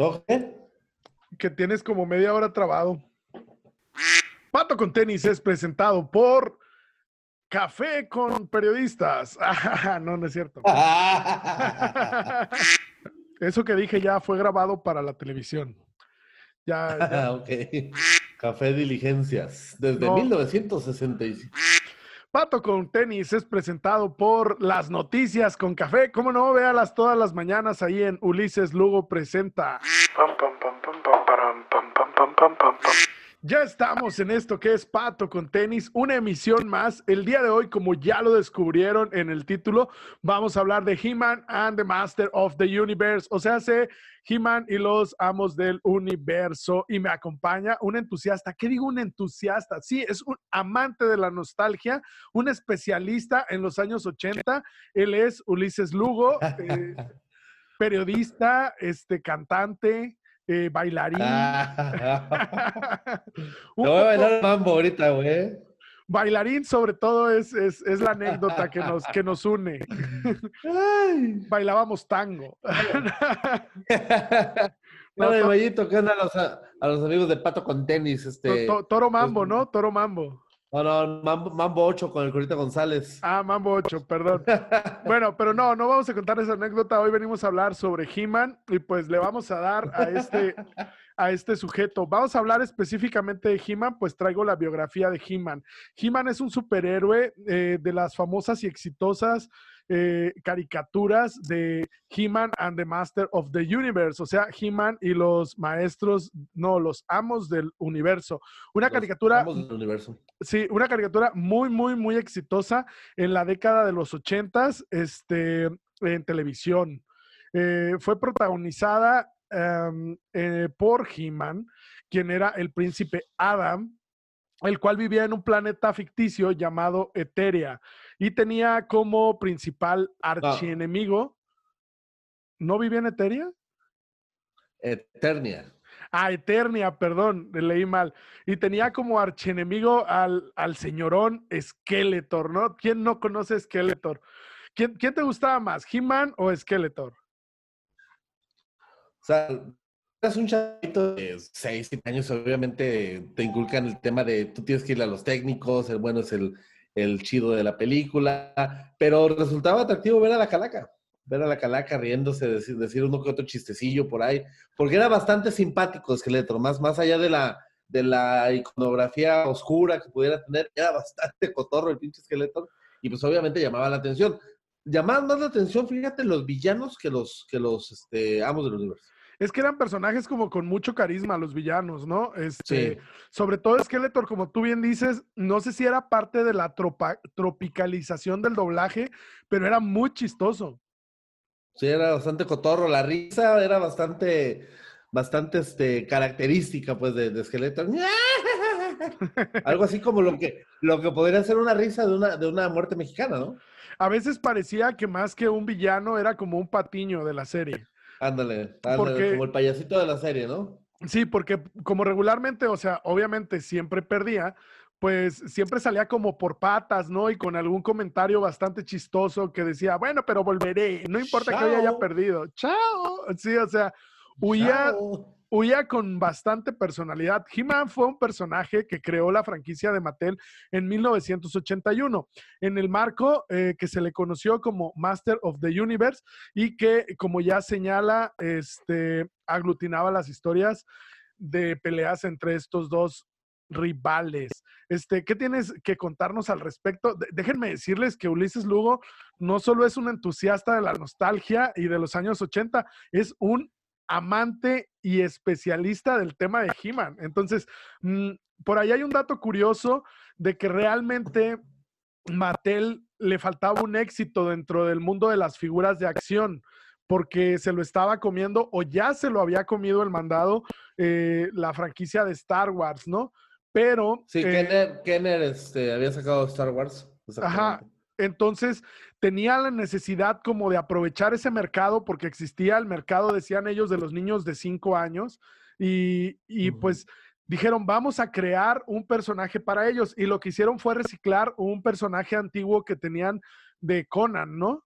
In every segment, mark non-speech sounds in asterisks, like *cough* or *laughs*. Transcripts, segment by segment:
¿Todo qué? Que tienes como media hora trabado. Pato con tenis es presentado por Café con Periodistas. *laughs* no, no es cierto. *laughs* Eso que dije ya fue grabado para la televisión. Ya, ya. *laughs* ok. Café Diligencias, desde No. 1965. Pato con tenis es presentado por Las Noticias con Café. ¿Cómo no? Véalas todas las mañanas ahí en Ulises Lugo Presenta. Ya estamos en esto que es Pato con tenis, una emisión más. El día de hoy, como ya lo descubrieron en el título, vamos a hablar de He-Man and the Master of the Universe, o sea, se He-Man y los amos del universo. Y me acompaña un entusiasta. ¿Qué digo un entusiasta? Sí, es un amante de la nostalgia, un especialista en los años 80. Él es Ulises Lugo, eh, *laughs* periodista, este, cantante, eh, bailarín. Ah. *laughs* Te voy a bailar mambo ahorita, güey. Bailarín, sobre todo, es, es, es la anécdota que nos, que nos une. Bailábamos tango. *laughs* No, Dale, to- Mayito, ¿qué onda a los, a, a los amigos de Pato con tenis? Este, To- to- Toro Mambo, ¿no? Toro Mambo. No, no, Mambo, Mambo 8 con el Corita González. Ah, Mambo 8, perdón. Bueno, pero no, no vamos a contar esa anécdota. Hoy venimos a hablar sobre He-Man y pues le vamos a dar a este, a este sujeto. Vamos a hablar específicamente de He-Man, pues traigo la biografía de He-Man. He-Man es un superhéroe eh, de las famosas y exitosas eh, caricaturas de He-Man and the Master of the Universe, o sea, He-Man y los maestros, no, los amos del universo. Una Los caricatura amos del universo. Sí, una caricatura muy, muy, muy exitosa en la década de los ochentas, este, en televisión. Eh, fue protagonizada em, eh, por He-Man, quien era el príncipe Adam, el cual vivía en un planeta ficticio llamado Eteria y tenía como principal archienemigo. ¿No vivía en Eteria? Eternia. Ah, Eternia, perdón, leí mal. Y tenía como archienemigo al, al señorón Skeletor, ¿no? ¿Quién no conoce Skeletor? ¿Quién, quién te gustaba más, He-Man o Skeletor? O sea, eres un chavito de 6, 7 años, obviamente te inculcan el tema de tú tienes que ir a los técnicos, el bueno es el, el chido de la película, pero resultaba atractivo ver a la calaca, ver a la calaca riéndose, decir, decir uno que otro chistecillo por ahí, porque era bastante simpático Skeletor, más, más allá de la, de la iconografía oscura que pudiera tener, era bastante *laughs* cotorro el pinche Skeletor, y pues obviamente llamaba la atención. Llamaban más la atención, fíjate, los villanos que los, que los este, amos del universo. Es que eran personajes como con mucho carisma, los villanos, ¿no? Este, Sí. Sobre todo Skeletor, como tú bien dices, no sé si era parte de la tropa- tropicalización del doblaje, pero era muy chistoso. Sí, era bastante cotorro. La risa era bastante, bastante este, característica, pues, de, de Skeletor. *laughs* Algo así como lo que, lo que podría ser una risa de una, de una muerte mexicana, ¿no? A veces parecía que más que un villano era como un patiño de la serie. Ándale, ándale, Porque- como el payasito de la serie, ¿no? Sí, porque como regularmente, o sea, obviamente siempre perdía, pues siempre salía como por patas, ¿no? Y con algún comentario bastante chistoso que decía, bueno, pero volveré, no importa que hoy haya perdido. Chao. Sí, o sea, huía, Chao. Huía con bastante personalidad. He-Man fue un personaje que creó la franquicia de Mattel en 1981, en el marco eh, que se le conoció como Master of the Universe y que, como ya señala, este, aglutinaba las historias de peleas entre estos dos rivales. Este, ¿Qué tienes que contarnos al respecto? Déjenme decirles que Ulises Lugo no solo es un entusiasta de la nostalgia y de los años 80, es un amante y especialista del tema de He-Man. Entonces, mm, por ahí hay un dato curioso de que realmente Mattel le faltaba un éxito dentro del mundo de las figuras de acción porque se lo estaba comiendo o ya se lo había comido el mandado eh, la franquicia de Star Wars, ¿no? Pero Sí, eh, Kenner, Kenner este, había sacado Star Wars. Ajá. Entonces tenía la necesidad como de aprovechar ese mercado porque existía el mercado, decían ellos, de los niños de 5 años y, pues dijeron, vamos a crear un personaje para ellos y lo que hicieron fue reciclar un personaje antiguo que tenían de Conan, ¿no?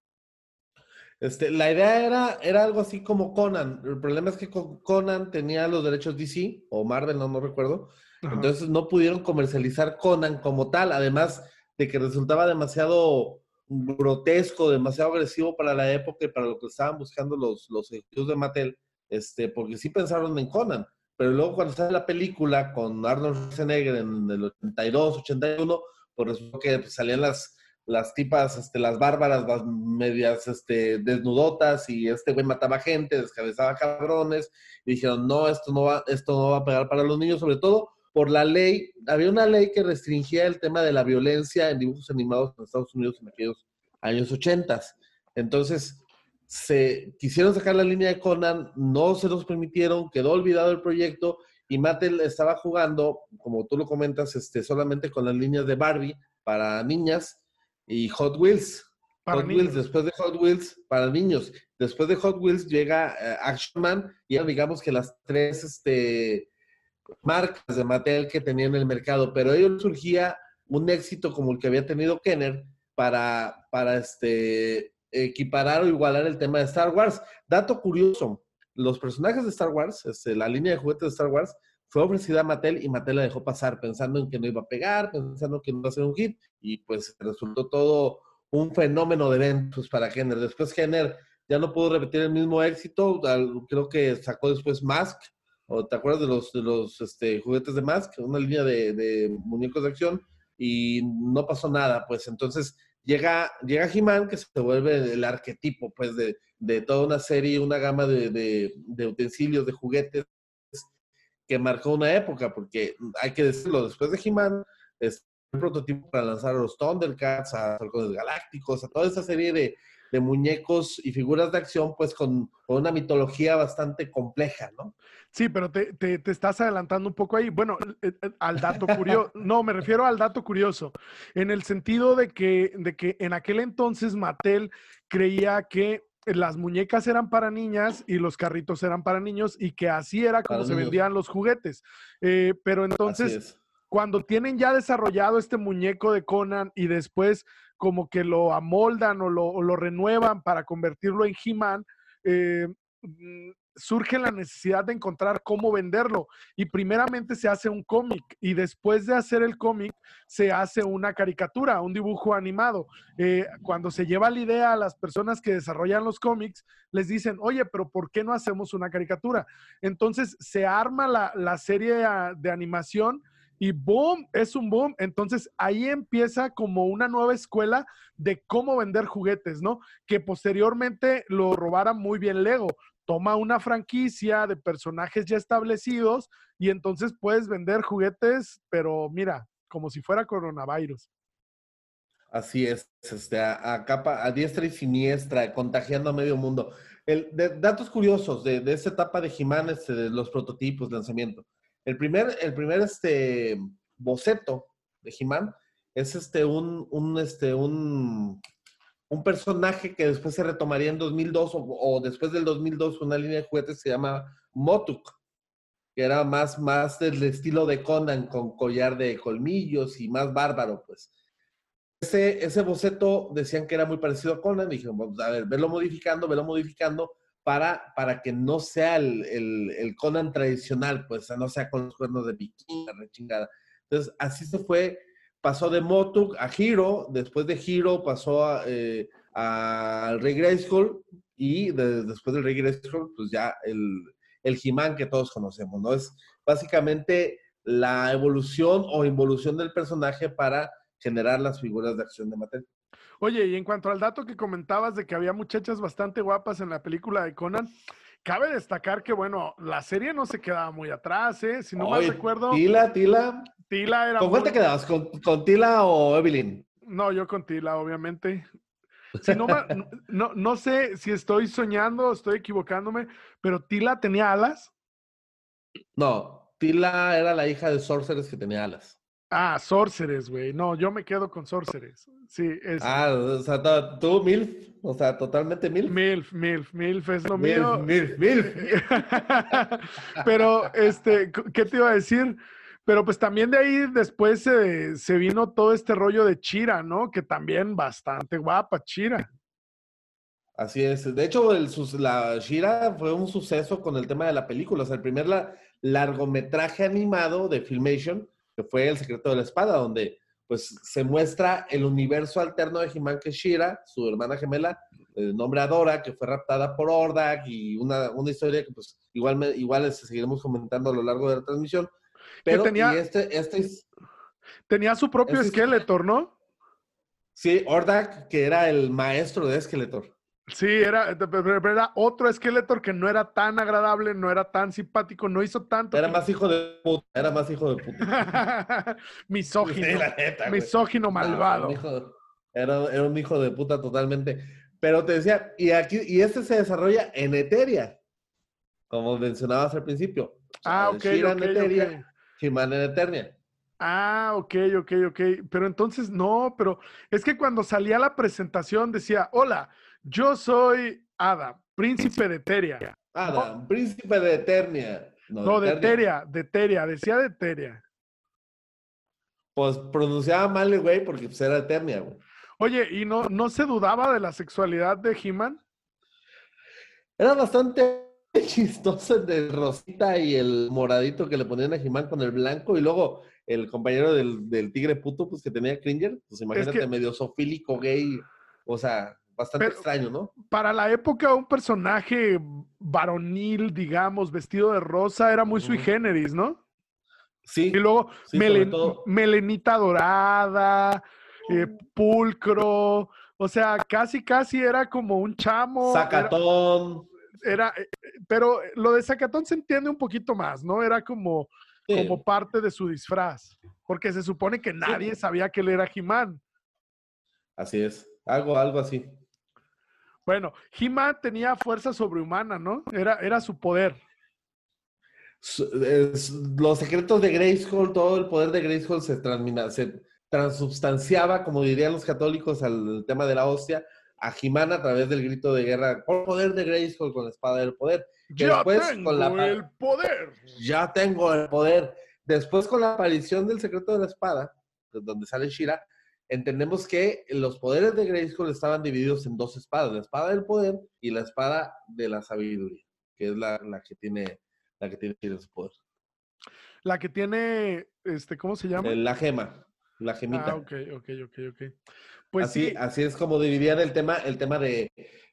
Este, la idea era, era algo así como Conan. El problema es que Conan tenía los derechos DC o Marvel, no, no recuerdo. Entonces no pudieron comercializar Conan como tal, además de que resultaba demasiado grotesco, demasiado agresivo para la época y para lo que estaban buscando los, los de Mattel, este, porque sí pensaron en Conan, pero luego cuando sale la película con Arnold Schwarzenegger en el 82, 81, pues resultó que pues, salían las, las tipas, este, las bárbaras, las medias este, desnudotas y este güey mataba gente, descabezaba cabrones y dijeron, no, esto no va, esto no va a pegar para los niños, sobre todo por la ley, había una ley que restringía el tema de la violencia en dibujos animados en Estados Unidos en aquellos años 80. Entonces, se quisieron sacar la línea de Conan, no se los permitieron, quedó olvidado el proyecto y Mattel estaba jugando, como tú lo comentas, este, solamente con las líneas de Barbie para niñas y Hot Wheels. Hot Wheels, después de Hot Wheels, para niños. Después de Hot Wheels llega eh, Action Man y digamos que las tres este, marcas de Mattel que tenían en el mercado, pero ellos surgía un éxito como el que había tenido Kenner para, para este, equiparar o igualar el tema de Star Wars. Dato curioso, los personajes de Star Wars, este, la línea de juguetes de Star Wars, fue ofrecida a Mattel y Mattel la dejó pasar pensando en que no iba a pegar, pensando que no iba a ser un hit y pues resultó todo un fenómeno de eventos para Kenner. Después Kenner ya no pudo repetir el mismo éxito, creo que sacó después Mask, o te acuerdas de los, de los este, juguetes de Mask, una línea de, muñecos de acción, y no pasó nada, pues entonces llega, llega He-Man, que se vuelve el arquetipo, pues, de, de toda una serie, una gama de, de, utensilios, de juguetes, que marcó una época, porque hay que decirlo, después de He-Man, es el prototipo para lanzar a los Thundercats, a los Galácticos, a toda esa serie de, de muñecos y figuras de acción, pues con, una mitología bastante compleja, ¿no? Sí, pero te, te, estás adelantando un poco ahí. Bueno, al dato curioso, *laughs* no, me refiero al dato curioso, en el sentido de que, de que en aquel entonces Mattel creía que las muñecas eran para niñas y los carritos eran para niños y que así era como se vendían los juguetes. Eh, pero entonces, cuando tienen ya desarrollado este muñeco de Conan y después como que lo amoldan o lo, renuevan para convertirlo en He-Man, eh, mm, surge la necesidad de encontrar cómo venderlo. Y primeramente se hace un cómic y después de hacer el cómic se hace una caricatura, un dibujo animado. Eh, cuando se lleva la idea a las personas que desarrollan los cómics, les dicen, oye, pero ¿por qué no hacemos una caricatura? Entonces se arma la, la serie de animación y boom, es un boom. Entonces ahí empieza como una nueva escuela de cómo vender juguetes, ¿no? Que posteriormente lo robara muy bien Lego. Toma una franquicia de personajes ya establecidos y entonces puedes vender juguetes, pero mira, como si fuera coronavirus. Así es, este, a, capa, a diestra y siniestra, contagiando a medio mundo. El, datos curiosos de, de etapa de Jiménez, este, de los prototipos, lanzamiento. El primer, el primer este, boceto de He-Man es este, un, un, este, un, un, personaje que después se retomaría en 2002 o, después del 2002 una línea de juguetes se llama Motuk, que era más, más del estilo de Conan con collar de colmillos y más bárbaro, pues. Ese, ese boceto decían que era muy parecido a Conan, y vamos a ver, verlo modificando, verlo modificando, para, para que no sea el, el, Conan tradicional, pues no sea con los cuernos de bikini, chingada. Entonces, así se fue, pasó de Motuk a Hiro, después de Hiro pasó a, eh, al Rey Grayskull y después del Rey Grayskull, pues ya el, el He-Man que todos conocemos, ¿no? Es básicamente la evolución o involución del personaje para generar las figuras de acción de Mattel. Oye, y en cuanto al dato que comentabas de que había muchachas bastante guapas en la película de Conan, cabe destacar que, bueno, la serie no se quedaba muy atrás, ¿eh? Si no mal recuerdo. Tila, Tila. Tila era. ¿Con cuál te quedabas? ¿Con, Tila o Evelyn? No, yo con Tila, obviamente. *laughs* Si no, no, no sé si estoy soñando o estoy equivocándome, pero Tila tenía alas. No, Tila era la hija de Sorceress que tenía alas. Ah, Sorceres, güey. No, yo me quedo con Sorceres. Sí, es. Ah, o sea, tú, MILF. O sea, totalmente MILF. MILF, MILF, MILF es lo mío. MILF, MILF. *laughs* Pero, este, ¿qué te iba a decir? Pero pues también de ahí después se, se vino todo este rollo de Chira, ¿no? Que también bastante guapa, Chira. Así es. De hecho, el, la Shira fue un suceso con el tema de la película. O sea, el primer largometraje animado de Filmation, que fue El secreto de la espada, donde pues se muestra el universo alterno de He-Man que Shira, su hermana gemela, el nombre Adora, que fue raptada por Ordak y una, una historia que pues igual, igual seguiremos comentando a lo largo de la transmisión. Pero tenía, este, este tenía su propio este Skeletor, ¿no? Sí, Ordak, que era el maestro de Skeletor. Sí, era, era otro Skeletor que no era tan agradable, no era tan simpático, no hizo tanto. Era más hijo de puta, era más hijo de puta. *laughs* misógino, misógino malvado. era, era, un hijo de puta totalmente. Pero te decía, y aquí, y este se desarrolla en Eteria, como mencionabas al principio. Ah, ok, ok, Eteria, en Eternia. Ah, ok, ok, ok. Pero entonces, no, pero es que cuando salía la presentación decía, hola, yo soy Ada, príncipe de Eteria. Ada, príncipe de Eternia. No, de, Eteria, de Eteria, decía de Eteria. Pues pronunciaba mal el güey porque pues, era Eternia, güey. Oye, ¿y no, no se dudaba de la sexualidad de He-Man? Era bastante *laughs* chistoso de Rosita y el moradito que le ponían a He-Man con el blanco y luego el compañero del, tigre puto, pues que tenía Cringer, pues imagínate, medio sofílico, gay, o sea, bastante extraño, ¿no? Para la época, un personaje varonil, digamos, vestido de rosa, era muy sui generis, ¿no? Sí. Y luego melenita dorada, eh, pulcro, o sea, casi, casi era como un chamo. Zacatón. Era, eh, pero lo de Zacatón se entiende un poquito más, ¿no? Era como, como parte de su disfraz, porque se supone que nadie sabía que él era Jimán. Así es, algo, algo así. Bueno, He-Man tenía fuerza sobrehumana, ¿no? Era, era su poder. Los secretos de Grayskull, todo el poder de Grayskull se, se transubstanciaba, como dirían los católicos, al tema de la hostia, a He-Man a través del grito de guerra, por poder de Grayskull con la espada del poder. ya tengo el poder. Ya tengo el poder. Después con la aparición del secreto de la espada, donde sale Shira, entendemos que los poderes de Grayskull estaban divididos en dos espadas, la espada del poder y la espada de la sabiduría, que es la, que tiene la que tiene su poder. La que tiene, este, ¿cómo se llama? La gema, la gemita. Ah, ok, ok, ok, ok. Pues así, sí. así es como dividían el tema, el tema de,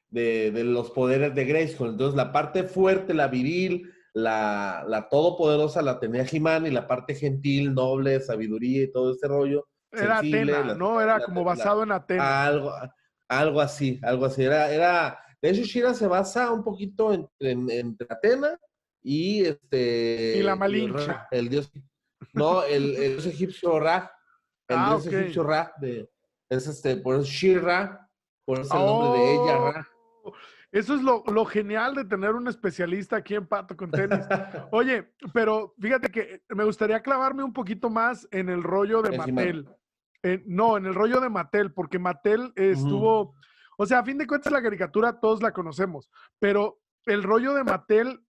de, los poderes de Grayskull. Entonces, la parte fuerte, la viril, la, la todopoderosa la tenía He-Man y la parte gentil, noble, sabiduría y todo ese rollo era Atena, ¿no? Era como basado en Atena. Algo, algo así, algo así. Era, era, de hecho, Shira se basa un poquito entre, en, Atena y este. Y la Malinche. El, dios. No, el, el, dios egipcio Ra. El ah, Ra. De, es este, por eso Shira, por eso el nombre de ella, Ra. Oh, eso es lo, lo, genial de tener un especialista aquí en Pato con tenis. *laughs* Oye, pero fíjate que me gustaría clavarme un poquito más en el rollo de Mattel no, en el rollo de Mattel, porque Mattel estuvo, o sea, a fin de cuentas la caricatura todos la conocemos, pero el rollo de Mattel,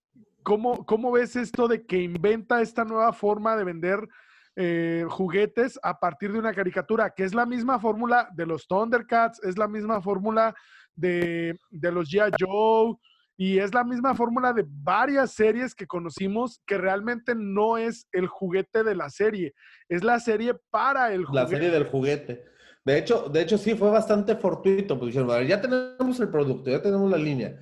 ¿cómo, cómo ves esto de que inventa esta nueva forma de vender eh, juguetes a partir de una caricatura, que es la misma fórmula de los Thundercats, es la misma fórmula de, de los G.I. Joe, y es la misma fórmula de varias series que conocimos que realmente no es el juguete de la serie, es la serie para el juguete. La serie del juguete. De hecho, de hecho sí fue bastante fortuito, porque dijeron, ya tenemos el producto, ya tenemos la línea,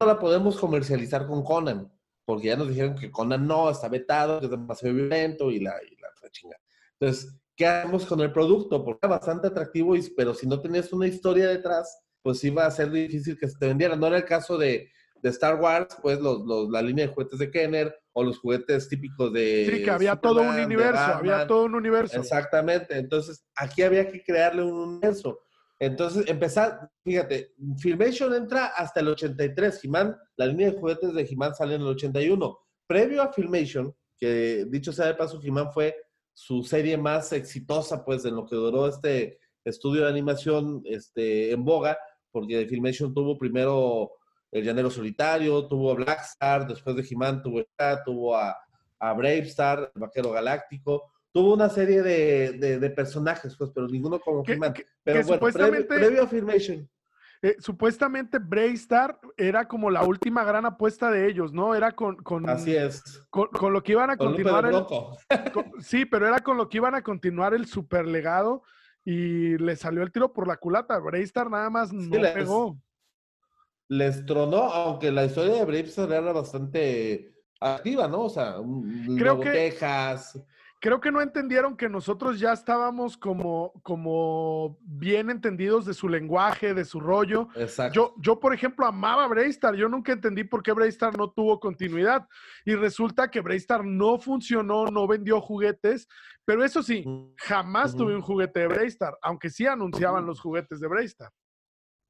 no la podemos comercializar con Conan, porque ya nos dijeron que Conan no, está vetado, que es demasiado violento y la, y la, chinga. Entonces, ¿qué hacemos con el producto? Porque era bastante atractivo, pero si no tenías una historia detrás, pues iba a ser difícil que se te vendiera. No era el caso de de Star Wars, pues los, los, la línea de juguetes de Kenner o los juguetes típicos de... Sí, que había todo un universo, había todo un universo. Exactamente, entonces aquí había que crearle un universo. Entonces, empezar, fíjate, Filmation entra hasta el 83, He-Man, la línea de juguetes de He-Man sale en el 81. Previo a Filmation, que dicho sea de paso, He-Man fue su serie más exitosa, pues, en lo que duró este estudio de animación este, en boga, porque Filmation tuvo primero el Llanero Solitario, tuvo a Blackstar, después de He-Man tuvo, tuvo a, a Bravestar, el Vaquero Galáctico, tuvo una serie de, de, personajes, pues, pero ninguno como He-Man. Pero bueno, previo, a Filmation. Eh, supuestamente Braystar era como la última gran apuesta de ellos, ¿no? Era con, con, Así es. con, con lo que iban a Con continuar. el- *laughs* con- sí, pero era con lo que iban a continuar el super legado y le salió el tiro por la culata. Braystar nada más no les- pegó. Les tronó, aunque la historia de Bravestar era bastante activa, ¿no? O sea, un- Creo que- Texas. Creo que no entendieron que nosotros ya estábamos como, como bien entendidos de su lenguaje, de su rollo. Exacto. Yo, yo, por ejemplo, amaba Braystar. Yo nunca entendí por qué Braystar no tuvo continuidad. Y resulta que Braystar no funcionó, no vendió juguetes. Pero eso sí, jamás tuve un juguete de Braystar, aunque sí anunciaban los juguetes de Braystar.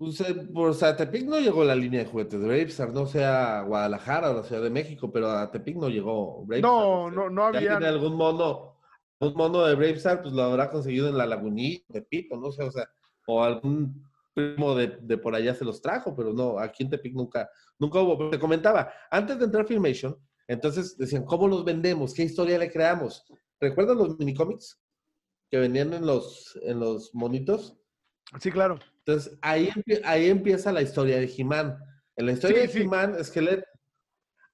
Pues, eh, por a Tepic no llegó la línea de juguetes de Bravestar, no sea a Guadalajara o la Ciudad de México, pero a Tepic no llegó Bravestar. No, o no, no había. alguien tiene algún mono, un mono de Bravestar, pues lo habrá conseguido en la lagunita, Tepito, no sé, o sea, o algún primo de, de por allá se los trajo, pero no, aquí en Tepic nunca, nunca hubo. Te comentaba, antes de entrar a Filmation, entonces decían, ¿cómo los vendemos? ¿Qué historia le creamos? ¿Recuerdan los minicómics que venían en los, en los monitos? Sí, claro. Entonces, ahí, ahí empieza la historia de He-Man. En la historia Sí, de sí. He-Man, Skelet,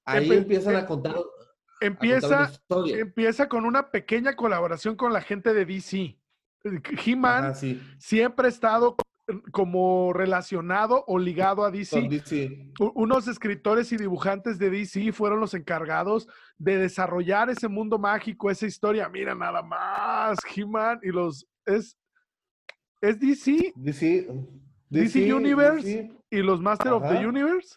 ahí Empe- empiezan a em- contar, a contar una Empieza, empieza con una pequeña colaboración con la gente de DC. He-Man sí, siempre ha estado como relacionado o ligado a DC. Unos escritores y dibujantes de DC fueron los encargados de desarrollar ese mundo mágico, esa historia. Mira nada más, He-Man y los es es DC DC, DC Universe. DC. y los Master of the. Universe.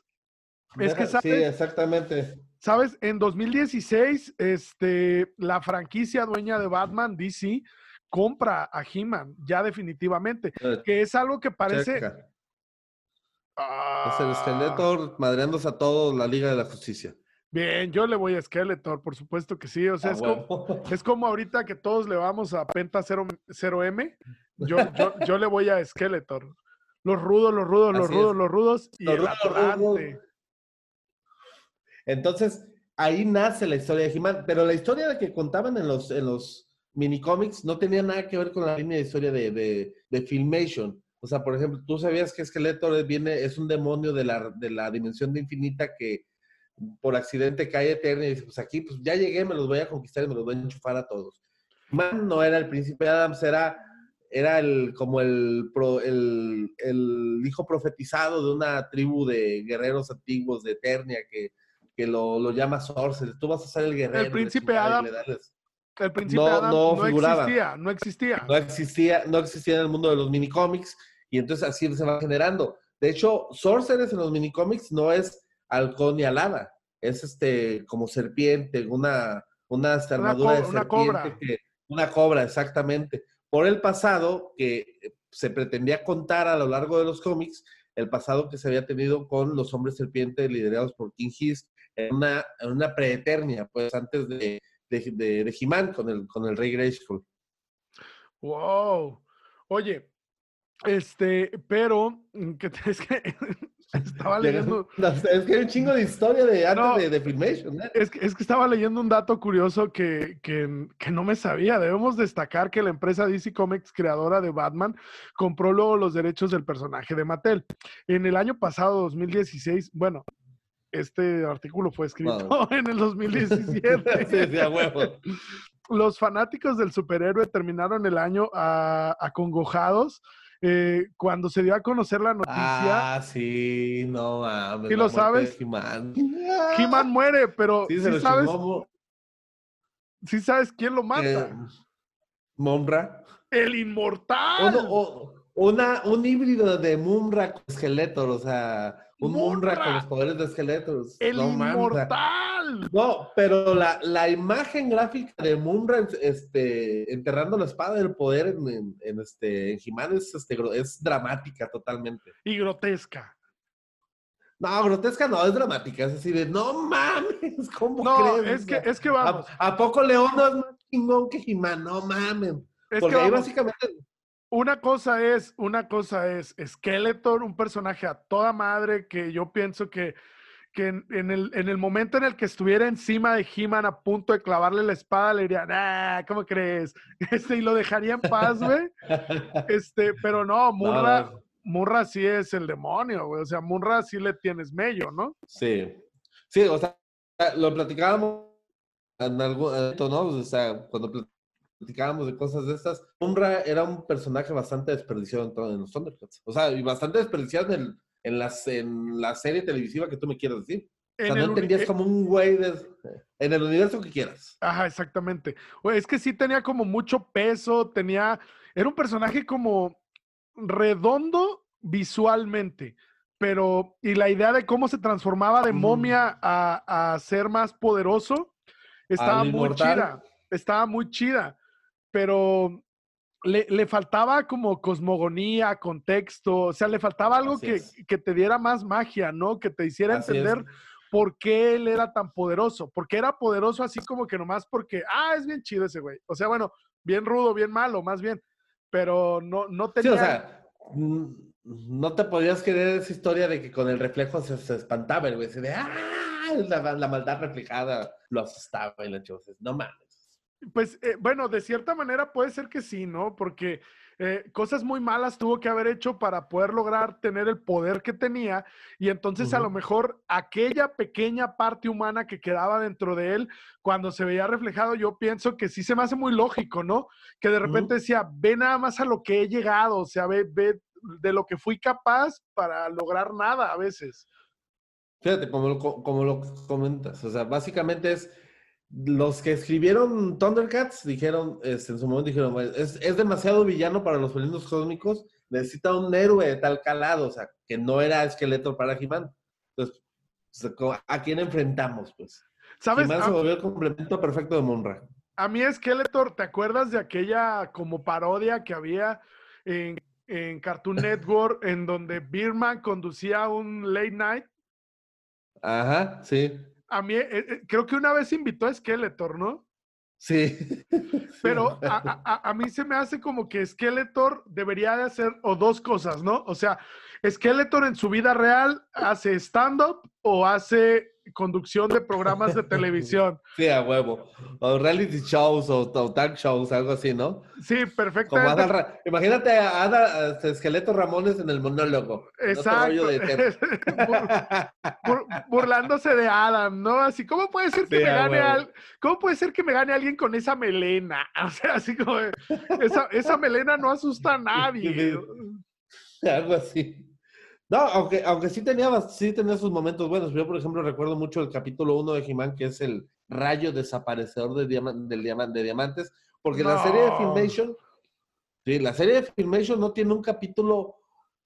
Es que, Deja- Sí, ¿sabes? exactamente. Sabes, en 2016, este, la franquicia dueña de Batman, DC, compra a He-Man, ya definitivamente, Eh, que es algo que parece... Ah, Es el Skeletor madreándose a todos la Liga de la Justicia. Bien, yo le voy a Skeletor, por supuesto que sí. O sea, Ah, es, como, es como ahorita que todos le vamos a Penta 0, m Yo, yo, yo le voy a Skeletor. Los rudos, los rudos, los rudos, los rudos y Los el rudos, rudos. Entonces, ahí nace la historia de He-Man, pero la historia de que contaban en los, en los minicómics no tenía nada que ver con la línea de historia de, de, de Filmation. O sea, por ejemplo, tú sabías que Skeletor viene, es un demonio de la, de la dimensión de infinita que por accidente cae eterna y dice, pues aquí, pues ya llegué, me los voy a conquistar y me los voy a enchufar a todos. Man no era el príncipe Adams, era, era el, como el, pro- el, el hijo profetizado de una tribu de guerreros antiguos de Eternia que, que lo, lo llama Sorcerer. Tú vas a ser el guerrero. y la príncipe y Adam. El príncipe No, Adam no no, figuraba. existía, no existía. no existía, no existía en el mundo de los minicómics y entonces así se va generando. De hecho, Sorceress en los minicómics no es halcón ni alada, es este como serpiente, una, una Una armadura de co- una serpiente, cobra. que- una cobra, exactamente. Por el pasado que se pretendía contar a lo largo de los cómics, el pasado que se había tenido con los hombres serpientes liderados por King His en una, en una preeternia, pues antes de, de, de, He-Man con el, con el Rey Graceful. Wow. Oye, este, pero mm, que *laughs* es que *laughs* estaba leyendo, *laughs* es que hay un chingo de historia de antes No. de, de Filmation. ¿eh? es que, es que estaba leyendo un dato curioso que, que, que no me sabía. Debemos destacar que la empresa DC Comics, creadora de Batman, compró luego los derechos del personaje de Mattel. En el año pasado, 2016, bueno, este artículo fue escrito Wow. *laughs* en el 2017. Sí, sí, a huevo. los fanáticos del superhéroe terminaron el año ah, acongojados eh, cuando se dio a conocer la noticia. Ah, sí, no mames. ¿Sí lo sabes? He-Man. He-Man muere, pero Sí, se sabes, sí sabes quién lo mata. eh, Monra. El inmortal. Una, un híbrido de Mumra con Skeletor, o sea, un ¡Munra! con los poderes de Skeletor. el no inmortal. No, pero la, la imagen gráfica de Munra este, enterrando la espada del poder en, en- en, este, en He-Man es, este, es dramática totalmente. Y grotesca. No, grotesca no, es dramática. Es así de, no mames, ¿cómo No, crees? es que, es que vamos. ¿a, a poco León no es más chingón que He-Man? No mames. Es Porque que ahí vamos, básicamente, una cosa es, una cosa es Skeletor, un personaje a toda madre que yo pienso que, que en, en el, en el momento en el que estuviera encima de He-Man a punto de clavarle la espada, le dirían, ah, ¿cómo crees? *laughs* Este, y lo dejaría en paz, güey. Este, pero no, *laughs* Murra, no, Munra sí es el demonio, güey. O sea, Munra sí le tienes mello, ¿no? Sí. Sí, o sea, lo platicábamos en algún momento, ¿no? O sea, cuando platicábamos de cosas de estas, Munra era un personaje bastante desperdiciado en, en los Thundercats. O sea, y bastante desperdiciado en, en, las, en la serie televisiva que tú me quieras decir. O sea, no entendías eh como un güey en el universo que quieras. Ajá, exactamente. Es que sí tenía como mucho peso, tenía, era un personaje como redondo visualmente, pero, y la idea de cómo se transformaba de momia a, a ser más poderoso, estaba muy chida, estaba muy chida, pero le, le, faltaba como cosmogonía, contexto, o sea, le faltaba algo que, que, te diera más magia, ¿no? Que te hiciera entender por qué él era tan poderoso, porque era poderoso así como que nomás porque, ah, es bien chido ese güey. O sea, bueno, bien rudo, bien malo, más bien, pero no, no tenía... Sí, o sea, no te podías creer esa historia de que con el reflejo se, espantaba el güey, de, ah, la, maldad reflejada lo asustaba y la no mames. Pues eh, bueno, de cierta manera puede ser que sí, ¿no? Porque eh, cosas muy malas tuvo que haber hecho para poder lograr tener el poder que tenía y entonces a lo mejor aquella pequeña parte humana que quedaba dentro de él, cuando se veía reflejado, yo pienso que sí se me hace muy lógico, ¿no? Que de repente decía, ve nada más a lo que he llegado, o sea, ve, ve de lo que fui capaz para lograr nada a veces. Fíjate, como lo, como lo comentas, o sea, básicamente es los que escribieron Thundercats dijeron, este, en su momento dijeron, es, es, demasiado villano para los felinos cósmicos, necesita un héroe de tal calado, o sea, que no era esqueleto para He-Man. Entonces, ¿a quién enfrentamos, pues? ¿Sabes? He-Man se volvió el complemento perfecto de Monra. A mí Skeletor, ¿te acuerdas de aquella como parodia que había en, en Cartoon *laughs* Network en donde Birman conducía un late night? Ajá, sí a mí, eh, eh, creo que una vez invitó a Skeletor, ¿no? Sí. Pero *laughs* a, a, mí se me hace como que Skeletor debería de hacer o dos cosas, ¿no? O sea, Skeletor en su vida real hace stand-up o hace conducción de programas de televisión. *laughs* Sí, a huevo. O reality shows o, talk shows, algo así, ¿no? Sí, perfecto. Imagínate a Ada Esqueleto Ramones en el monólogo. Exacto. *laughs* *laughs* burlándose de Adam, ¿no? Así, ¿cómo puede ser que me gane al... ¿Cómo puede ser que me gane alguien con esa melena? *laughs* O sea, así como esa, esa melena no asusta a nadie. algo así. No, aunque, aunque sí, tenía, sí tenía sus momentos buenos. Yo, por ejemplo, recuerdo mucho el capítulo 1 de he que es el rayo desaparecedor de, del de diamantes, porque la serie de Filmation, sí, la serie de Filmation no tiene un capítulo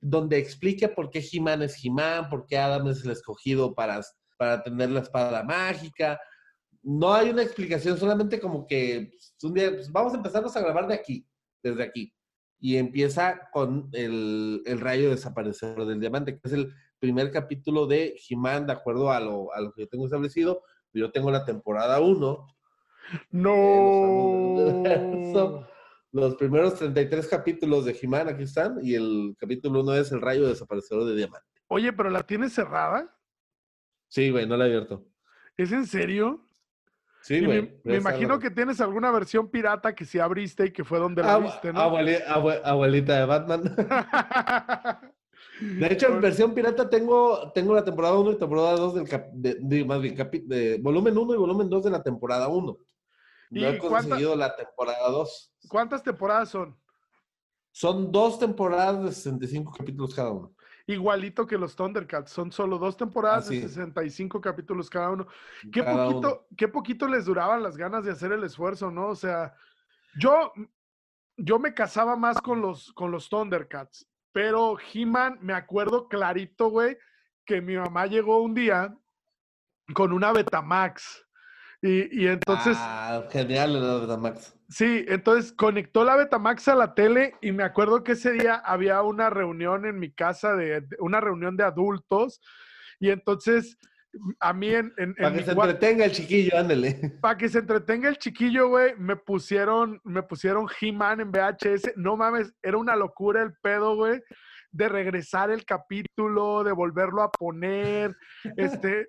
donde explique por qué He-Man es He-Man, por qué Adam es el escogido para, para tener la espada mágica. No hay una explicación, solamente como que pues, un día pues, vamos a empezarnos a grabar de aquí, desde aquí y empieza con el, el rayo desaparecedor del diamante, que es el primer capítulo de He-Man, de acuerdo a lo, a lo que yo tengo establecido. Yo tengo la temporada 1. No. Los, *laughs* los primeros 33 capítulos de He-Man, aquí están, y el capítulo 1 es el rayo desaparecedor de diamante. Oye, pero ¿la tienes cerrada? Sí, güey, no la he abierto. ¿Es en serio? Sí, güey. Me, imagino que tienes alguna versión pirata que sí abriste y que fue donde la viste, ¿no? abuelita de Batman. *laughs* de hecho, en versión pirata tengo, tengo la temporada 1 y temporada 2 del de, más bien, de volumen 1 y volumen 2 de la temporada 1. No he conseguido la temporada 2. ¿Cuántas temporadas son? Son dos temporadas de 65 capítulos cada uno igualito que los Thundercats. Son solo dos temporadas de 65 capítulos cada uno. Qué poquito, qué poquito les duraban las ganas de hacer el esfuerzo, ¿no? O sea, yo, yo me casaba más con los, con los Thundercats, pero He-Man, me acuerdo clarito, güey, que mi mamá llegó un día con una Betamax. Y, y entonces. Ah, genial la Betamax. Sí, entonces conectó la Betamax a la tele y me acuerdo que ese día había una reunión en mi casa, de, una reunión de adultos, y entonces a mí en... para que se entretenga el chiquillo, ándale. *laughs* Para que se entretenga el chiquillo, güey, me pusieron, me pusieron He-Man en VHS. No mames, era una locura el pedo, güey de regresar el capítulo, de volverlo a poner. Este,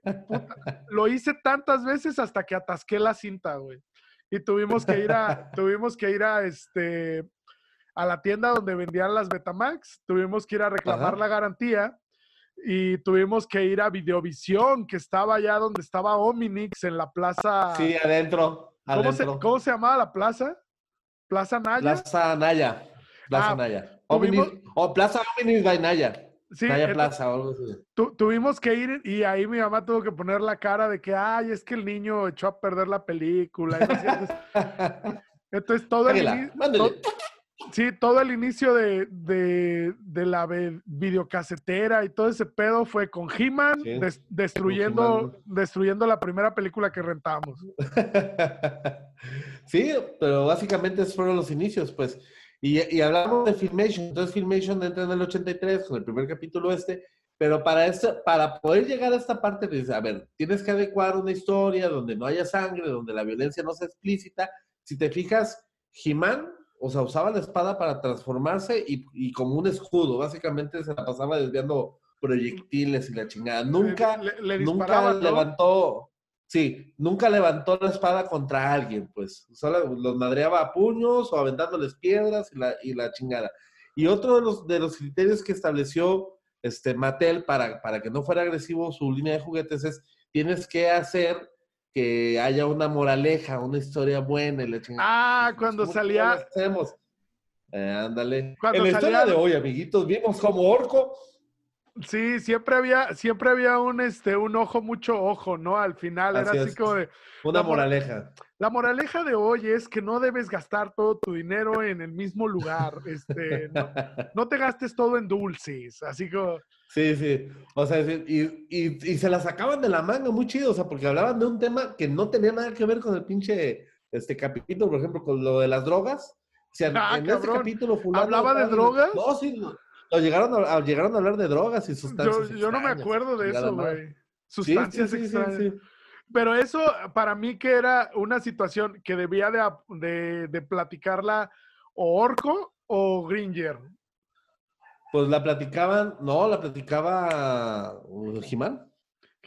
lo hice tantas veces hasta que atasqué la cinta, güey y tuvimos que ir a, *laughs* tuvimos que ir a este, a la tienda donde vendían las Betamax, tuvimos que ir a reclamar Ajá. la garantía y tuvimos que ir a Videovisión, que estaba allá donde estaba Ominix, en la plaza. Sí, adentro. ¿Cómo, se, cómo se llamaba la plaza? ¿Plaza Naya? Plaza Naya. Plaza Ah, Naya. tuvimos- o Plaza Omnis by Naya. sí, Naya Plaza o algo así. tu- tuvimos que ir y ahí mi mamá tuvo que poner la cara de que, ay, es que el niño echó a perder la película. entonces, *laughs* entonces, todo el, Águila, to- sí, todo el inicio de, de- de la videocasetera y todo ese pedo fue con He-Man Sí, des- destruyendo, destruyendo la primera película que rentamos. *laughs* sí, pero básicamente esos fueron los inicios, pues. Y, y hablamos de Filmation. Entonces, Filmation entra en el 83 con el primer capítulo este. Pero para, esto, para poder llegar a esta parte, dice, a ver, tienes que adecuar una historia donde no haya sangre, donde la violencia no sea explícita. Si te fijas, He-Man, o sea, usaba la espada para transformarse y, y como un escudo. Básicamente se la pasaba desviando proyectiles y la chingada. Nunca Le, le nunca levantó, sí, nunca levantó la espada contra alguien, pues. Solo los madreaba a puños o aventándoles piedras y la, y la chingada. Y otro de los, de los criterios que estableció este, Mattel para, para que no fuera agresivo su línea de juguetes es, tienes que hacer que haya una moraleja, una historia buena y la chingada. Ah, Pues, cuando ¿cómo salía- hacemos? Eh, ándale. Cuando en la historia de hoy, amiguitos, vimos como Orco Sí, siempre había, siempre había un, este, un ojo, mucho ojo, ¿no? Al final era Así es. como de, una La mor- moraleja. La moraleja de hoy es que no debes gastar todo tu dinero en el mismo lugar. Este, no, *laughs* no te gastes todo en dulces. Así como, Sí, sí. O sea, y, y, y se la sacaban de la manga muy chido, o sea, porque hablaban de un tema que no tenía nada que ver con el pinche este capítulo, por ejemplo, con lo de las drogas. O sea, Ah, en este capítulo fulano ¿Hablaba de drogas? No, sí, lo, lo llegaron, a, a- llegaron a hablar de drogas y sustancias. yo no me acuerdo de eso, güey. Sustancias sí, sí, sí, extrañas. sí. Pero eso para mí que era una situación que debía de, de, de platicarla o Orco o Gringer. Pues la platicaban, no, la platicaba uh, Jimán.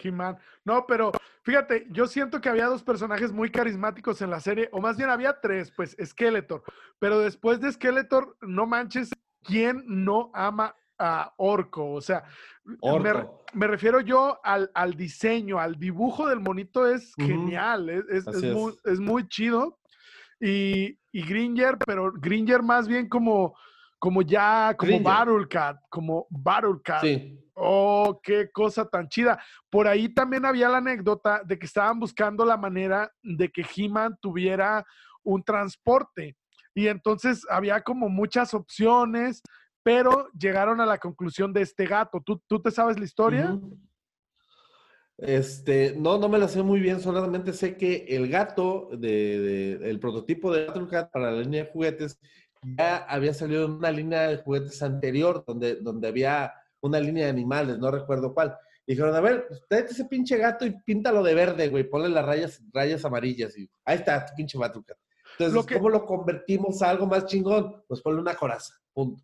He-Man. No, pero fíjate, yo siento que había dos personajes muy carismáticos en la serie, o más bien había tres, pues Skeletor. Pero después de Skeletor, no manches, ¿quién no ama a Orco? O sea, me, re- Orco. me refiero yo al, al diseño, al dibujo del monito es genial, es, es- es muy, es. muy chido. Y, y Gringer, pero Gringer más bien como, como ya, como. Battlecat, como Battlecat. Sí. Oh, qué cosa tan chida. Por ahí también había la anécdota de que estaban buscando la manera de que He-Man tuviera un transporte. Y entonces había como muchas opciones, pero llegaron a la conclusión de este gato. ¿Tú, tú te sabes la historia? Este, no, no me la sé muy bien, solamente sé que el gato de, el prototipo de Cat para la línea de juguetes ya había salido en una línea de juguetes anterior, donde, donde había una línea de animales, no recuerdo cuál. Dijeron, a ver, pues, tráete ese pinche gato y píntalo de verde, güey, ponle las rayas, rayas amarillas y ahí está, tu pinche Battle. Entonces, Lo que- ¿cómo lo convertimos a algo más chingón? Pues ponle una coraza, punto.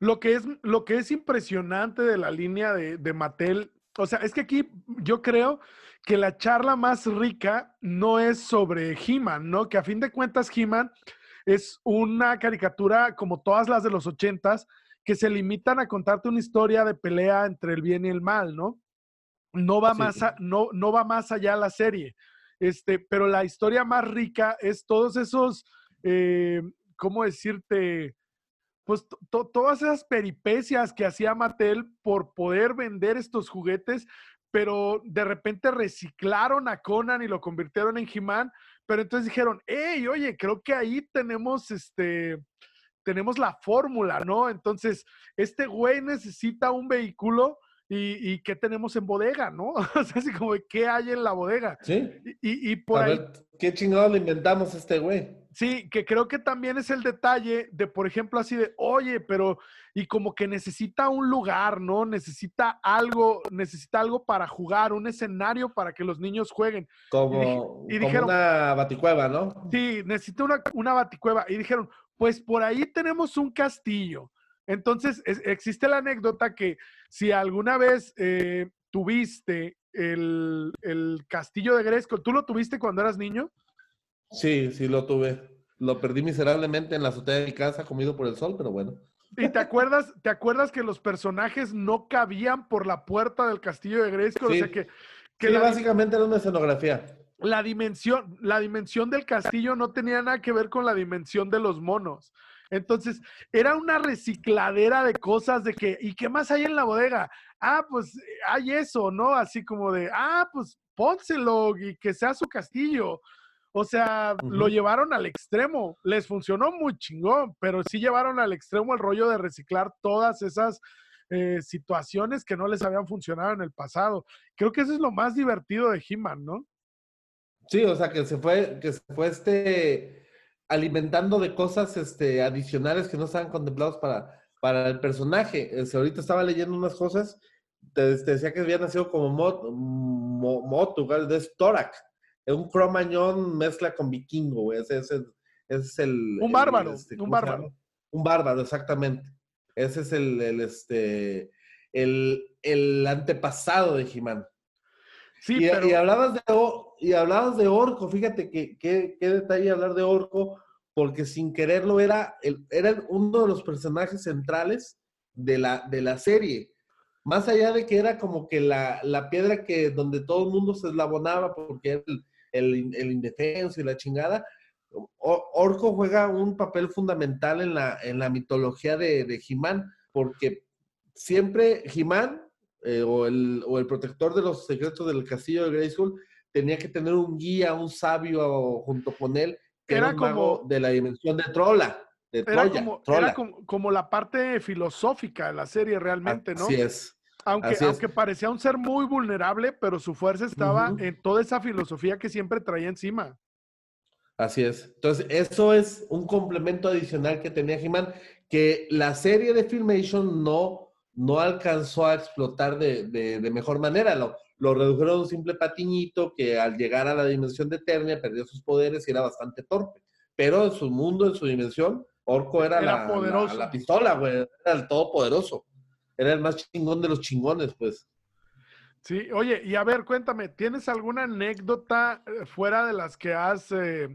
Lo que es, lo que es impresionante de la línea de, de Mattel, o sea, es que aquí yo creo que la charla más rica no es sobre He-Man, ¿no? Que a fin de cuentas He-Man es una caricatura como todas las de los ochentas que se limitan a contarte una historia de pelea entre el bien y el mal, ¿no? No va, Sí, más, a- no, no va más allá la serie. Este, pero la historia más rica es todos esos, eh, ¿cómo decirte? Pues to- to- todas esas peripecias que hacía Mattel por poder vender estos juguetes, pero de repente reciclaron a Conan y lo convirtieron en He-Man, pero entonces dijeron, hey, oye, creo que ahí tenemos este, tenemos la fórmula, ¿no? Entonces, este güey necesita un vehículo y, y ¿qué tenemos en bodega, no? *laughs* O sea, así como, ¿qué hay en la bodega? ¿Sí? Y, y- y por a ahí, ver, ¿qué chingados le inventamos a este güey? sí, que creo que también es el detalle de, por ejemplo, así de, oye, pero, y como que necesita un lugar, ¿no? Necesita algo, necesita algo para jugar, un escenario para que los niños jueguen. Como, y como dijeron- una baticueva, ¿no? Sí, necesita una, una baticueva. Y dijeron, pues por ahí tenemos un castillo. Entonces, es- existe la anécdota que si alguna vez eh, tuviste el, el castillo de Gresco, ¿tú lo tuviste cuando eras niño? Sí, sí lo tuve. lo perdí miserablemente en la azotea de mi casa, comido por el sol, pero bueno. ¿Y te *laughs* acuerdas, te acuerdas que los personajes no cabían por la puerta del castillo de Grayskull? Sí. O sea que, que sí, la, básicamente era una escenografía. la dimensión, la dimensión del castillo no tenía nada que ver con la dimensión de los monos. Entonces, era una recicladera de cosas de que, ¿y qué más hay en la bodega? Ah, pues hay eso, ¿no? Así como de, ah, pues pónselo y que sea su castillo. O sea, lo llevaron al extremo. Les funcionó muy chingón, pero sí llevaron al extremo el rollo de reciclar todas esas eh, situaciones que no les habían funcionado en el pasado. Creo que eso es lo más divertido de He-Man, ¿no? Sí, o sea, que se fue, que se fue este alimentando de cosas este, adicionales que no estaban contemplados para, para el personaje. Este, ahorita estaba leyendo unas cosas, te, te decía que había nacido como Mot, Mo- Motu, güey, de Storak. Es un cromañón mezcla con vikingo, güey. Ese, ese- ese es el. Un el, bárbaro, este, un ¿cómo se bárbaro. Un bárbaro, exactamente. Ese es el, el, este, el, el antepasado de He-Man. Sí, y, pero y hablabas de, y hablabas de Orco, fíjate que, qué detalle hablar de Orco, porque sin quererlo era, el- era uno de los personajes centrales de la, de la serie. Más allá de que era como que la, la piedra que donde todo el mundo se eslabonaba porque era el, el, el indefenso y la chingada, Orco juega un papel fundamental en la, en la mitología de, de He-Man, porque siempre He-Man eh, o, el, o el protector de los secretos del castillo de Grayskull tenía que tener un guía, un sabio junto con él, que era, Era un mago como- de la dimensión de Trola, de era, Troya, como, Trola. era como, como la parte filosófica de la serie realmente, ¿no? Así es. Aunque, así es. aunque parecía un ser muy vulnerable, pero su fuerza estaba en toda esa filosofía que siempre traía encima. Así es. Entonces, eso es un complemento adicional que tenía He-Man, que la serie de Filmation no, no alcanzó a explotar de, de- de mejor manera. Lo, lo redujeron a un simple patiñito que al llegar a la dimensión de Eternia perdió sus poderes y era bastante torpe. Pero en su mundo, en su dimensión, Orco era, Era la, poderoso. la- la pistola, güey. Era el todopoderoso. Era el más chingón de los chingones, pues. Sí, oye, y a ver, cuéntame, ¿tienes alguna anécdota eh, fuera de las que has, eh,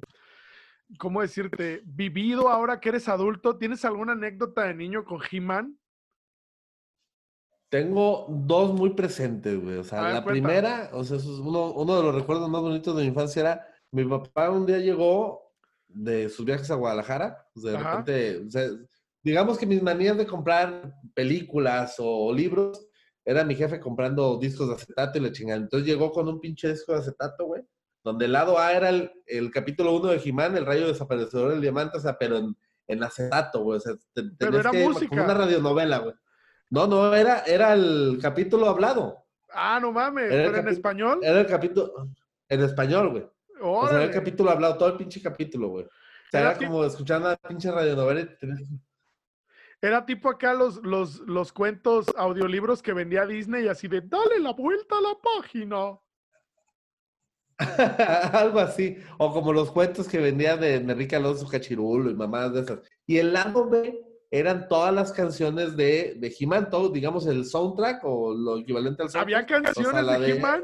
¿cómo decirte, vivido ahora que eres adulto? ¿Tienes alguna anécdota de niño con He-Man? Tengo dos muy presentes, güey. O sea, ver, la primera, o sea, eso es uno, uno de los recuerdos más bonitos de mi infancia era, mi papá un día llegó de sus viajes a Guadalajara, pues de Ajá. repente, o sea, digamos que mis manías de comprar películas o libros, era mi jefe comprando discos de acetato y la chingada. Entonces llegó con un pinche disco de acetato, güey, donde el lado A era el, el capítulo 1 de He-Man, el rayo desaparecedor del diamante, o sea, pero en, en acetato, güey. O sea, te- Pero era que- música. Como una radionovela, güey. No, no, era, era el capítulo hablado. Ah, no mames, Era pero en español. Era el capítulo en español, güey. O sea, era el capítulo hablado, todo el pinche capítulo, güey. O sea, Era como escuchar una pinche radionovela Era tipo acá los, los, los cuentos, audiolibros que vendía Disney, así de, dale la vuelta a la página. *laughs* Algo así. O como los cuentos que vendía de Enrique Alonso Cachirulo y mamadas de esas. Y el lado B eran todas las canciones de, de He-Man, todo, digamos, el soundtrack o lo equivalente al ¿Había soundtrack. canciones la de de- He-Man?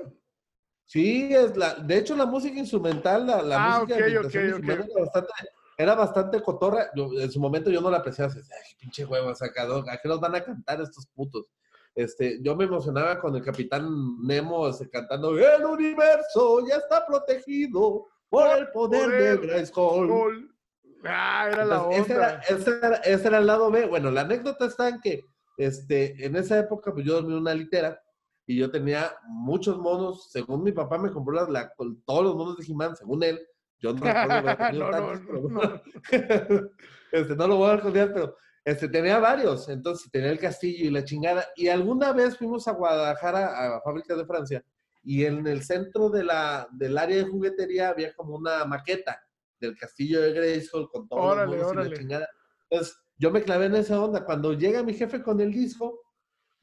Sí, es la, de hecho la música instrumental, la, la Ah, música instrumental era bastante, era bastante cotorra. Yo, en su momento yo no la apreciaba, así, ay, pinche huevo sacado, ¿a qué nos van a cantar estos putos? Este, yo me emocionaba con el capitán Nemo este, cantando El universo ya está protegido por el poder, Poder. de Grayskull. Gol. Ah, era la Entonces, ese, era, onda. ese, era, ese era el lado B. Bueno, la anécdota está en que este, en esa época pues yo dormí en una litera y yo tenía muchos monos. Según mi papá me compró la- todos los monos de He-Man, según él. Yo no recuerdo *laughs* No, no, tantos, no, pero- no. *laughs* este, no lo voy a recordar, pero este, tenía varios. Entonces tenía el castillo y la chingada. Y alguna vez fuimos a Guadalajara, a Fábricas de Francia, y en el centro de la, del área de juguetería había como una maqueta del castillo de Grayskull con todos Órale, los monos y órale. la chingada. Entonces, yo me clavé en esa onda. Cuando llega mi jefe con el disco,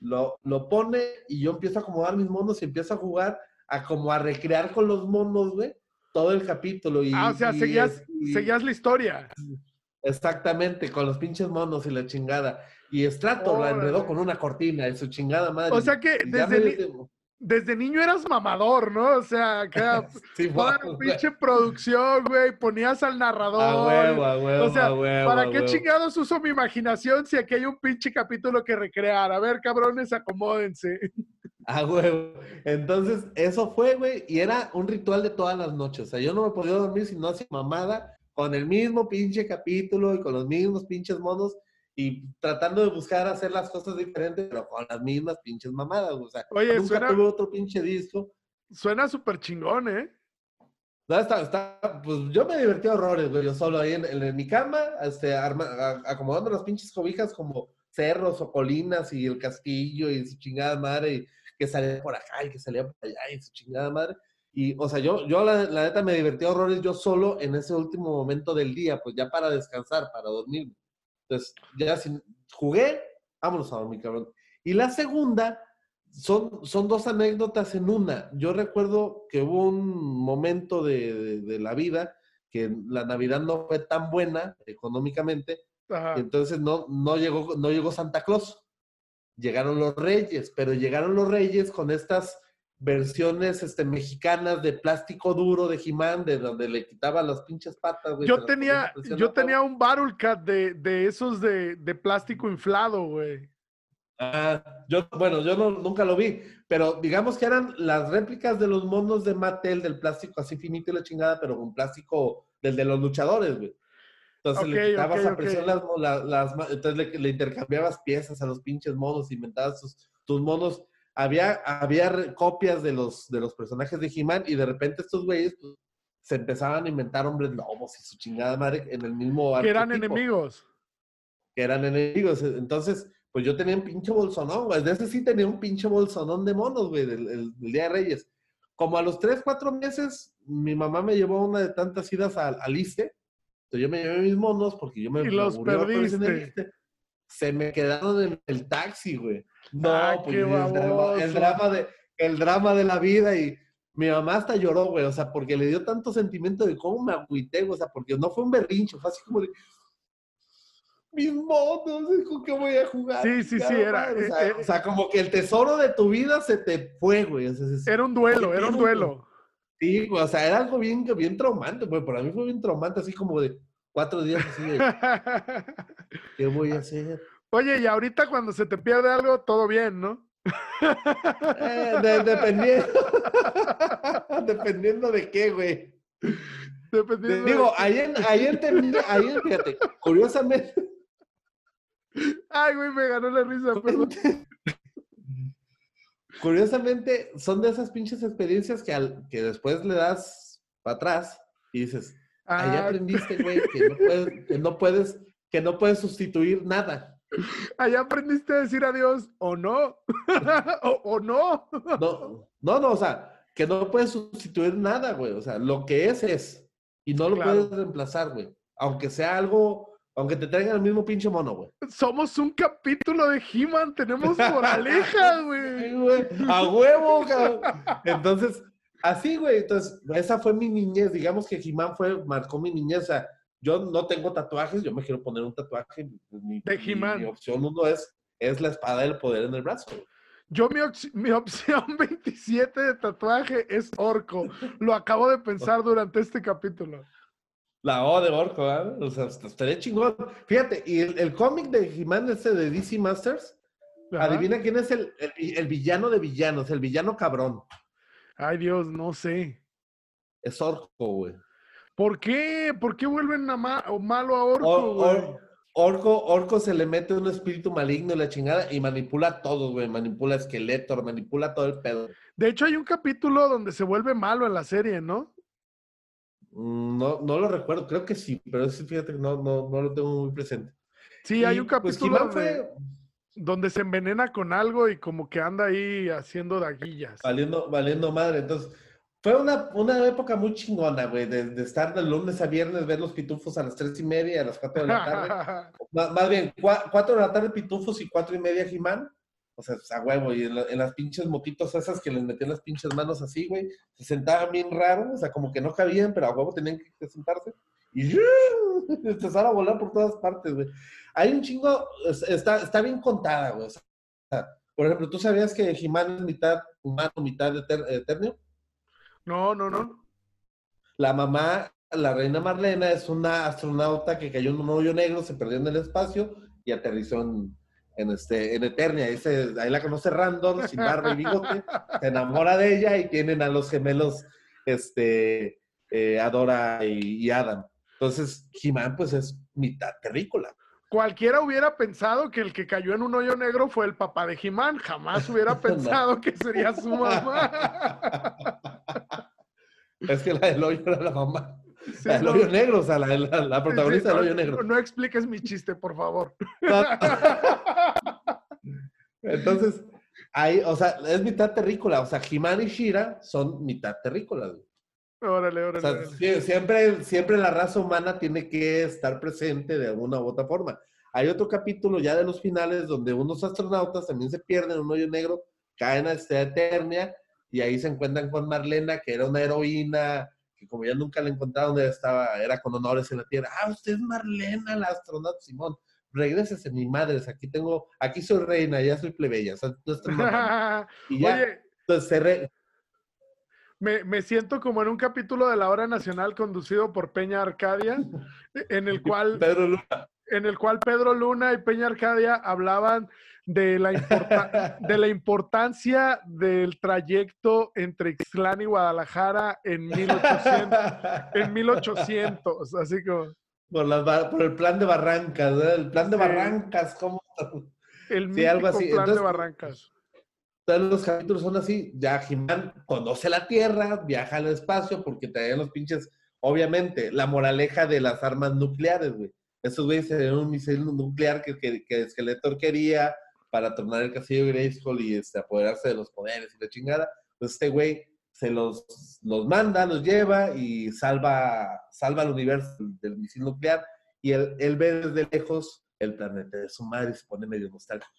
lo, lo pone y yo empiezo a acomodar mis monos y empiezo a jugar, a como a recrear con los monos, güey, todo el capítulo. Y, Ah, o sea, y seguías, es- y- seguías la historia. Exactamente, con los pinches monos y la chingada. Y Strato la enredó Órale. con una cortina y su chingada madre. O sea que desde dio- desde niño eras mamador, ¿no? O sea, que *laughs* sí, toda la pinche producción, güey, ponías al narrador. A huevo, a huevo, o sea, ¿para qué chingados uso mi imaginación si aquí hay un pinche capítulo que recrear? A ver, cabrones, acomódense. A huevo. Entonces, eso fue, güey, y era un ritual de todas las noches. O sea, yo no me podía dormir si no hacía mamada con el mismo pinche capítulo y con los mismos pinches monos y tratando de buscar hacer las cosas diferentes, pero con las mismas pinches mamadas. O sea, Oye, nunca suena, tuve otro pinche disco. Suena súper chingón, ¿eh? No, está, está, pues yo me divertí a horrores, güey. Yo solo ahí en, mi cama, este, acomodando las pinches cobijas como cerros o colinas y el castillo y su chingada madre, y que salía por acá y que salía por allá y su chingada madre. Y, o sea, yo, yo la, la neta me divertí a horrores yo solo en ese último momento del día, pues ya para descansar, para dormir. Entonces, ya sin, jugué, vámonos a dormir, cabrón. Y la segunda, son, son dos anécdotas en una. Yo recuerdo que hubo un momento de, de, la vida que la Navidad no fue tan buena económicamente, entonces no, no, llegó, no llegó Santa Claus. Llegaron los reyes, pero llegaron los reyes con estas versiones este, mexicanas de plástico duro de Jimán, de donde le quitaba las pinches patas, güey. Yo tenía, yo tenía un Battle Cat de, de esos de, de, plástico inflado, güey. Ah, yo, bueno, yo no, nunca lo vi, pero digamos que eran las réplicas de los monos de Mattel del plástico así finito y la chingada, pero con plástico del de los luchadores, güey. Entonces le quitabas a presión las, las, entonces le, le, intercambiabas piezas a los pinches monos, inventabas tus, tus monos había, había copias de los, de los personajes de He-Man y de repente estos güeyes pues, se empezaban a inventar hombres lobos y su chingada madre en el mismo Que eran enemigos. Que eran enemigos. Entonces, pues yo tenía un pinche bolsonón, güey. De ese sí tenía un pinche bolsonón de monos, güey, del, Día de Reyes. Como a los tres, cuatro meses, mi mamá me llevó una de tantas idas al, al Entonces yo me llevé mis monos porque yo me... Y los perdiste. Se me quedaron en el taxi, güey. No, pues el drama, de, el drama de la vida y mi mamá hasta lloró, güey, o sea, porque le dio tanto sentimiento de cómo me agüité, o sea, porque no fue un berrincho, fue así como de, mis monos, ¿con qué voy a jugar? Sí, sí, sí, era. O sea, eh, o sea, como que el tesoro de tu vida se te fue, güey. O sea, era un duelo, era un duelo. Sí, o sea, era algo bien, bien traumante, güey. Para mí fue bien traumante, así como de cuatro días así de, *laughs* ¿qué voy a hacer? Oye, y ahorita cuando se te pierde algo, todo bien, ¿no? Eh, dependiendo. *laughs* dependiendo de qué, güey. Dependiendo digo, ayer, ayer terminé, ayer, fíjate, curiosamente. *laughs* Ay, güey, me ganó la risa, perdón. Curiosamente, son de esas pinches experiencias que, al, que después le das para atrás y dices, ahí ah. aprendiste, güey, que no puedes, que no puedes, que no puedes sustituir nada. Allá aprendiste a decir adiós o no. *laughs* o, no. no. No, no, o sea, que no puedes sustituir nada, güey. O sea, lo que es es. Y no lo puedes reemplazar, güey. Aunque sea algo, aunque te traigan el mismo pinche mono, güey. Somos un capítulo de He-Man, tenemos *laughs* moraleja, güey. A huevo, cabrón. Entonces, así, güey. Entonces, esa fue mi niñez. Digamos que He-Man fue, marcó mi niñez. O sea, yo no tengo tatuajes, yo me quiero poner un tatuaje. Mi, mi, opción uno es, es la espada del poder en el brazo. Yo mi, mi, *laughs* opción 27 de tatuaje es orco. Lo acabo de pensar durante este capítulo. La O de orco, ¿eh? O sea, estaría chingón. Fíjate, y el, cómic de he ese de DC Masters, adivina quién es el, el, villano de villanos, el villano cabrón. Ay Dios, no sé. Es orco, güey. ¿Por qué? ¿Por qué vuelven a malo a Orco, Orco, Orco se le mete un espíritu maligno y la chingada y manipula todo, güey. Manipula esqueleto, manipula todo el pedo. De hecho, hay un capítulo donde se vuelve malo en la serie, ¿no? Mm, no, no lo recuerdo, creo que sí, pero sí, fíjate que no, no, no lo tengo muy presente. Sí, hay un pues, capítulo donde se envenena con algo y como que anda ahí haciendo daguillas. Valiendo, valiendo madre. Entonces, fue una, una época muy chingona, güey, de, estar de lunes a viernes, ver los pitufos a las tres y media, a las cuatro de la tarde. *laughs* más, bien, cuatro de la tarde pitufos y cuatro y media Jimán. O sea, a huevo, y en, las pinches motitos esas que les metían las pinches manos así, güey, se sentaban bien raro, o sea, como que no cabían, pero a huevo tenían que sentarse. Y *laughs* empezaron a volar por todas partes, güey. Hay un chingo, está, está bien contada, güey. O sea, Por ejemplo, ¿tú sabías que Jimán es mitad humano, mitad eter- eternio? No, no, no. La mamá, la reina Marlena, es una astronauta que cayó en un hoyo negro, se perdió en el espacio y aterrizó en, en este, en Eternia. Ahí, se- ahí la conoce Randall, sin barba y bigote, se enamora de ella y tienen a los gemelos este, eh, Adora y, y Adam. Entonces, Jimán, pues es mitad terrícola. Cualquiera hubiera pensado que el que cayó en un hoyo negro fue el papá de Jimán. Jamás hubiera *laughs* No. pensado que sería su mamá. *laughs* Es que la del hoyo era la mamá. Sí, la del no, hoyo negro, o sea, la, la- la protagonista sí, del no, hoyo negro. No expliques mi chiste, por favor. *laughs* Entonces, ahí, o sea, es mitad terrícola. O sea, Jimán y Shira son mitad terrícolas. güey. Órale, O órale. sea, órale. sie- siempre, siempre la raza humana tiene que estar presente de alguna u otra forma. Hay otro capítulo ya de los finales donde unos astronautas también se pierden en un hoyo negro, caen a esta Eternia y ahí se encuentran con Marlena, que era una heroína, que como ya nunca la encontraron, estaba, era con honores en la Tierra. Ah, usted es Marlena, la astronauta Simón. Regrésese, mi madre, aquí tengo, aquí soy reina, ya soy plebeya, o sea, no. *laughs* Y ya, Oye, entonces se re- me, me siento como en un capítulo de la hora nacional conducido por Peña Arcadia, en el *laughs* cual Pedro Luna. en el cual Pedro Luna y Peña Arcadia hablaban de la, importa- de la importancia del trayecto entre Ixtlán y Guadalajara en 1800. En 1800, así como Por, las por el plan de Barrancas, ¿verdad? el plan de Sí. Barrancas, ¿cómo? el Sí, algo así. plan de Entonces- Barrancas. Todos los capítulos son así. Ya Jimán conoce la Tierra, viaja al espacio porque traían los pinches, obviamente, la moraleja de las armas nucleares, güey. Esos güeyes tenían un misil nuclear que, que, que Skeletor quería para tornar el castillo de Grayskull y este, apoderarse de los poderes y la chingada. Pues este güey se los, los manda, los lleva y salva, salva al universo del, misil nuclear. Y él, él ve desde lejos el planeta de su madre y se pone medio nostálgico.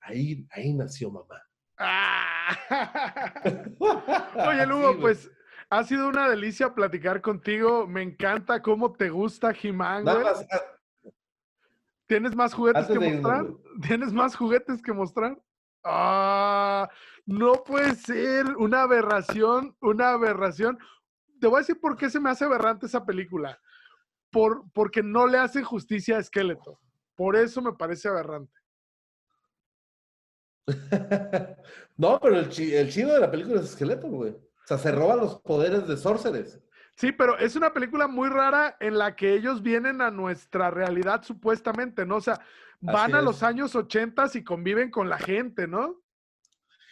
Ahí, ahí nació mamá. Ah. *laughs* Oye, Lugo, pues ha sido una delicia platicar contigo. Me encanta cómo te gusta Nada más, ah, ¿Tienes más juguetes Antes que irnos, mostrar? *laughs* ¿Tienes más juguetes que mostrar? Ah, no puede ser una aberración, una aberración. Te voy a decir por qué se me hace aberrante esa película. Por, porque no le hacen justicia a Skeletor. Por eso me parece aberrante. *laughs* no, pero el, chi- el chido de la película es esqueleto, güey. O sea, se roba los poderes de Sorceress. Sí, pero es una película muy rara en la que ellos vienen a nuestra realidad supuestamente, ¿no? O sea, van Así a los años 80 y conviven con la gente, ¿no?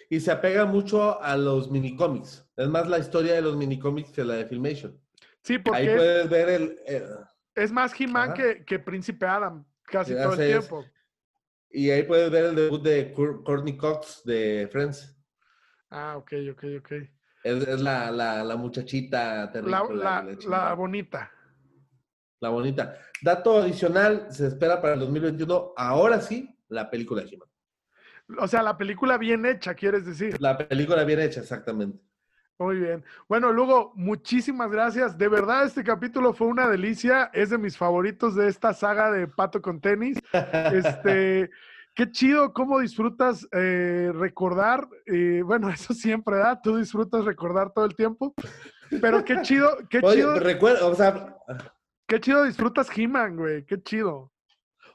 Y se apega mucho a los minicómics. Es más la historia de los minicómics que la de Filmation. Sí, Ahí porque es, puedes ver el... es más He-Man que, que Príncipe Adam, casi todo el es. tiempo. y ahí puedes ver el debut de Cour- Courtney Cox de Friends. Ah, ok, ok, ok. Es, es la, la, la muchachita La, la, bonita. La bonita. Dato adicional, se espera para el 2021, ahora sí, la película de He-Man. O sea, la película bien hecha, quieres decir. La película bien hecha, exactamente. Muy bien. Bueno, Lugo, muchísimas gracias. De verdad, este capítulo fue una delicia. Es de mis favoritos de esta saga de Pato con tenis. *laughs* Este, qué chido cómo disfrutas eh, recordar. eh, bueno, *laughs* eso siempre da. Tú disfrutas recordar todo el tiempo. Pero qué chido, qué Oye, chido, recuerda, o sea, qué chido disfrutas He-Man, güey. Qué chido. o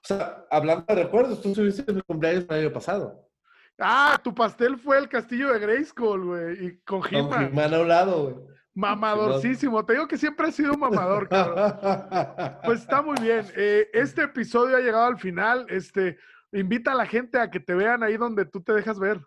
sea, hablando de recuerdos, tú estuviste en mi cumpleaños el año pasado. Ah, tu pastel fue el castillo de Grayskull, güey. Y con Con He-Man. He-Man a un lado, güey. Mamadorcísimo. Te digo que siempre has sido un mamador, cabrón. *laughs* Pues está muy bien. Eh, este episodio ha llegado al final. Este, invita a la gente a que te vean ahí donde tú te dejas ver.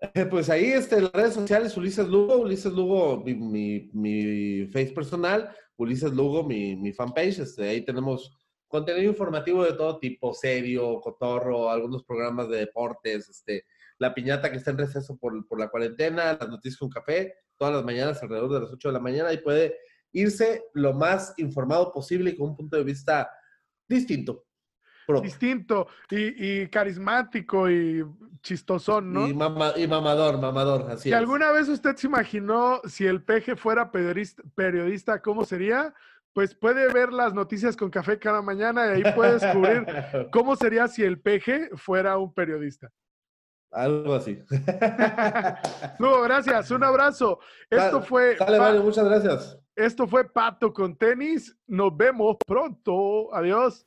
Eh, Pues ahí, este, las redes sociales, Ulises Lugo, Ulises Lugo, mi, mi, mi face personal, Ulises Lugo, mi, mi fanpage, este, ahí tenemos contenido informativo de todo tipo, serio, cotorro, algunos programas de deportes, este, la piñata que está en receso por, por la cuarentena, las noticias con café, todas las mañanas alrededor de las 8 de la mañana y puede irse lo más informado posible y con un punto de vista distinto. Distinto y, y carismático y chistosón, ¿no? Y, mama- y mamador, mamador, así Si es. alguna vez usted se imaginó si el peje fuera periodista, periodista, ¿cómo sería? pues puede ver las noticias con café cada mañana y ahí puede descubrir *laughs* cómo sería si el peje fuera un periodista. Algo así. *laughs* Luego, gracias. Un abrazo. Esto fue. Dale, vale, muchas gracias. Esto fue Pato con tenis. Nos vemos pronto. Adiós.